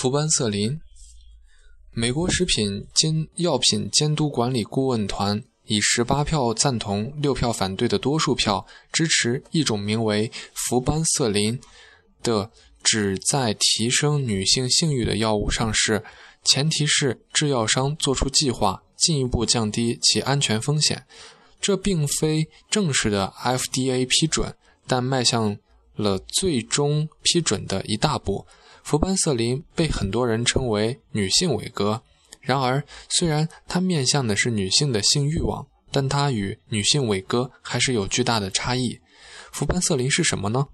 氟班瑟林。美国食品监药品监督管理顾问团以十八票赞同、六票反对的多数票支持一种名为氟班瑟林的旨在提升女性性欲的药物上市，前提是制药商做出计划，进一步降低其安全风险。这并非正式的 FDA 批准，但迈向了最终批准的一大步。氟班瑟林被很多人称为女性伟哥，然而，虽然它面向的是女性的性欲望，但它与女性伟哥还是有巨大的差异。氟班瑟林是什么呢？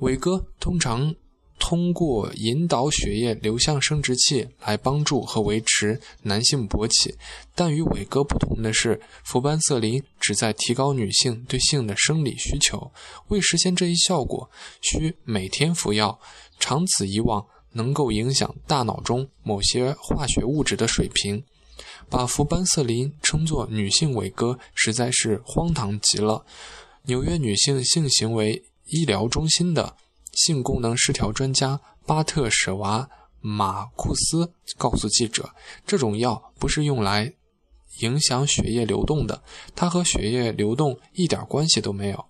伟哥通常。通过引导血液流向生殖器来帮助和维持男性勃起，但与伟哥不同的是，氟班瑟林旨在提高女性对性的生理需求。为实现这一效果，需每天服药，长此以往能够影响大脑中某些化学物质的水平。把氟班瑟林称作女性伟哥，实在是荒唐极了。纽约女性性行为医疗中心的。性功能失调专家巴特舍娃马库斯告诉记者：“这种药不是用来影响血液流动的，它和血液流动一点关系都没有。”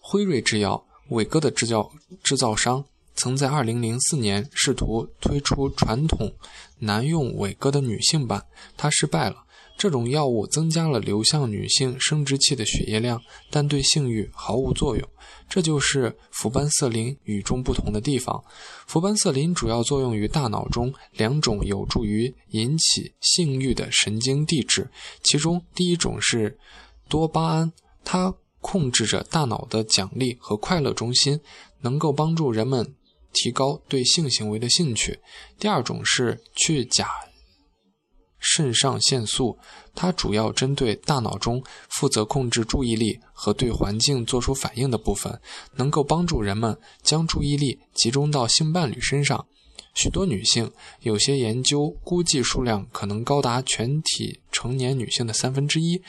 辉瑞制药，伟哥的制造制造商，曾在2004年试图推出传统男用伟哥的女性版，它失败了。这种药物增加了流向女性生殖器的血液量，但对性欲毫无作用。这就是氟班瑟林与众不同的地方。氟班瑟林主要作用于大脑中两种有助于引起性欲的神经递质，其中第一种是多巴胺，它控制着大脑的奖励和快乐中心，能够帮助人们提高对性行为的兴趣。第二种是去甲。肾上腺素，它主要针对大脑中负责控制注意力和对环境做出反应的部分，能够帮助人们将注意力集中到性伴侣身上。许多女性，有些研究估计数量可能高达全体成年女性的三分之一，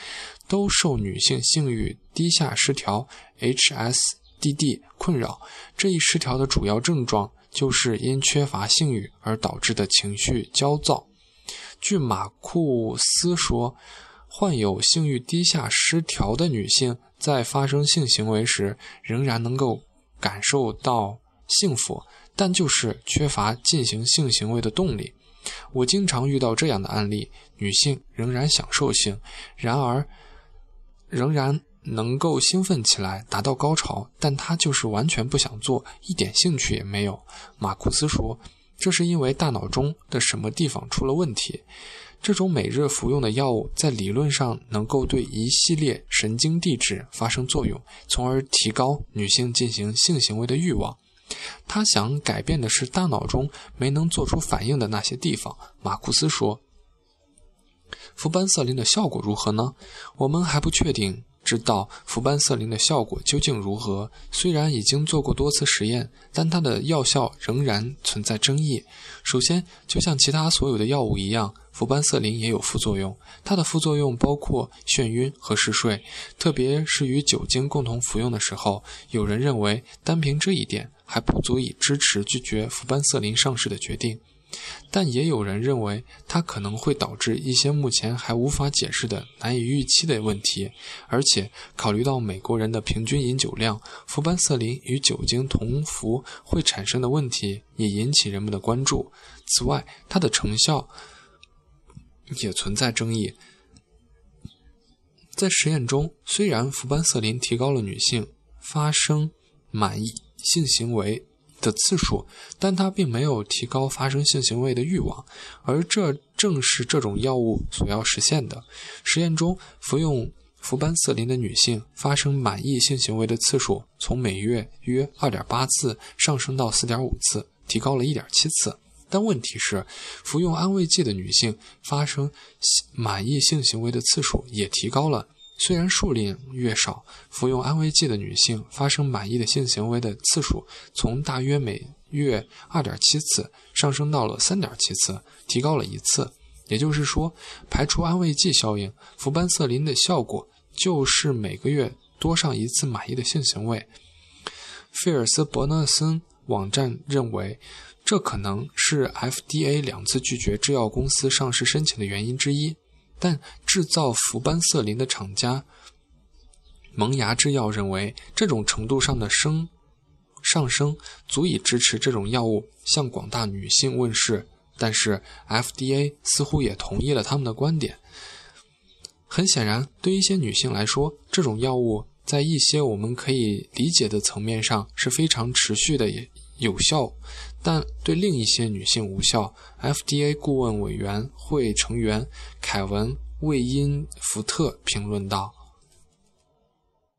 都受女性性欲低下失调 （HSDD） 困扰。这一失调的主要症状就是因缺乏性欲而导致的情绪焦躁。据马库斯说，患有性欲低下失调的女性在发生性行为时仍然能够感受到幸福，但就是缺乏进行性行为的动力。我经常遇到这样的案例：女性仍然享受性，然而仍然能够兴奋起来，达到高潮，但她就是完全不想做，一点兴趣也没有。马库斯说。这是因为大脑中的什么地方出了问题？这种每日服用的药物在理论上能够对一系列神经递质发生作用，从而提高女性进行性行为的欲望。他想改变的是大脑中没能做出反应的那些地方。马库斯说：“氟班瑟林的效果如何呢？我们还不确定。”知道氟班瑟林的效果究竟如何？虽然已经做过多次实验，但它的药效仍然存在争议。首先，就像其他所有的药物一样，氟班瑟林也有副作用。它的副作用包括眩晕和嗜睡，特别是与酒精共同服用的时候。有人认为，单凭这一点还不足以支持拒绝氟班瑟林上市的决定。但也有人认为，它可能会导致一些目前还无法解释的难以预期的问题，而且考虑到美国人的平均饮酒量，氟班瑟林与酒精同服会产生的问题也引起人们的关注。此外，它的成效也存在争议。在实验中，虽然氟班瑟林提高了女性发生满意性行为。的次数，但它并没有提高发生性行为的欲望，而这正是这种药物所要实现的。实验中，服用氟班色林的女性发生满意性行为的次数从每月约2.8次上升到4.5次，提高了一点七次。但问题是，服用安慰剂的女性发生满意性行为的次数也提高了。虽然数量越少，服用安慰剂的女性发生满意的性行为的次数从大约每月二点七次上升到了三点七次，提高了一次。也就是说，排除安慰剂效应，氟班瑟林的效果就是每个月多上一次满意的性行为。费尔斯伯纳森网站认为，这可能是 FDA 两次拒绝制药公司上市申请的原因之一。但制造氟班瑟林的厂家萌芽制药认为，这种程度上的升上升足以支持这种药物向广大女性问世。但是 FDA 似乎也同意了他们的观点。很显然，对一些女性来说，这种药物在一些我们可以理解的层面上是非常持续的也有效，但对另一些女性无效。FDA 顾问委员会成员凯文·魏因福特评论道。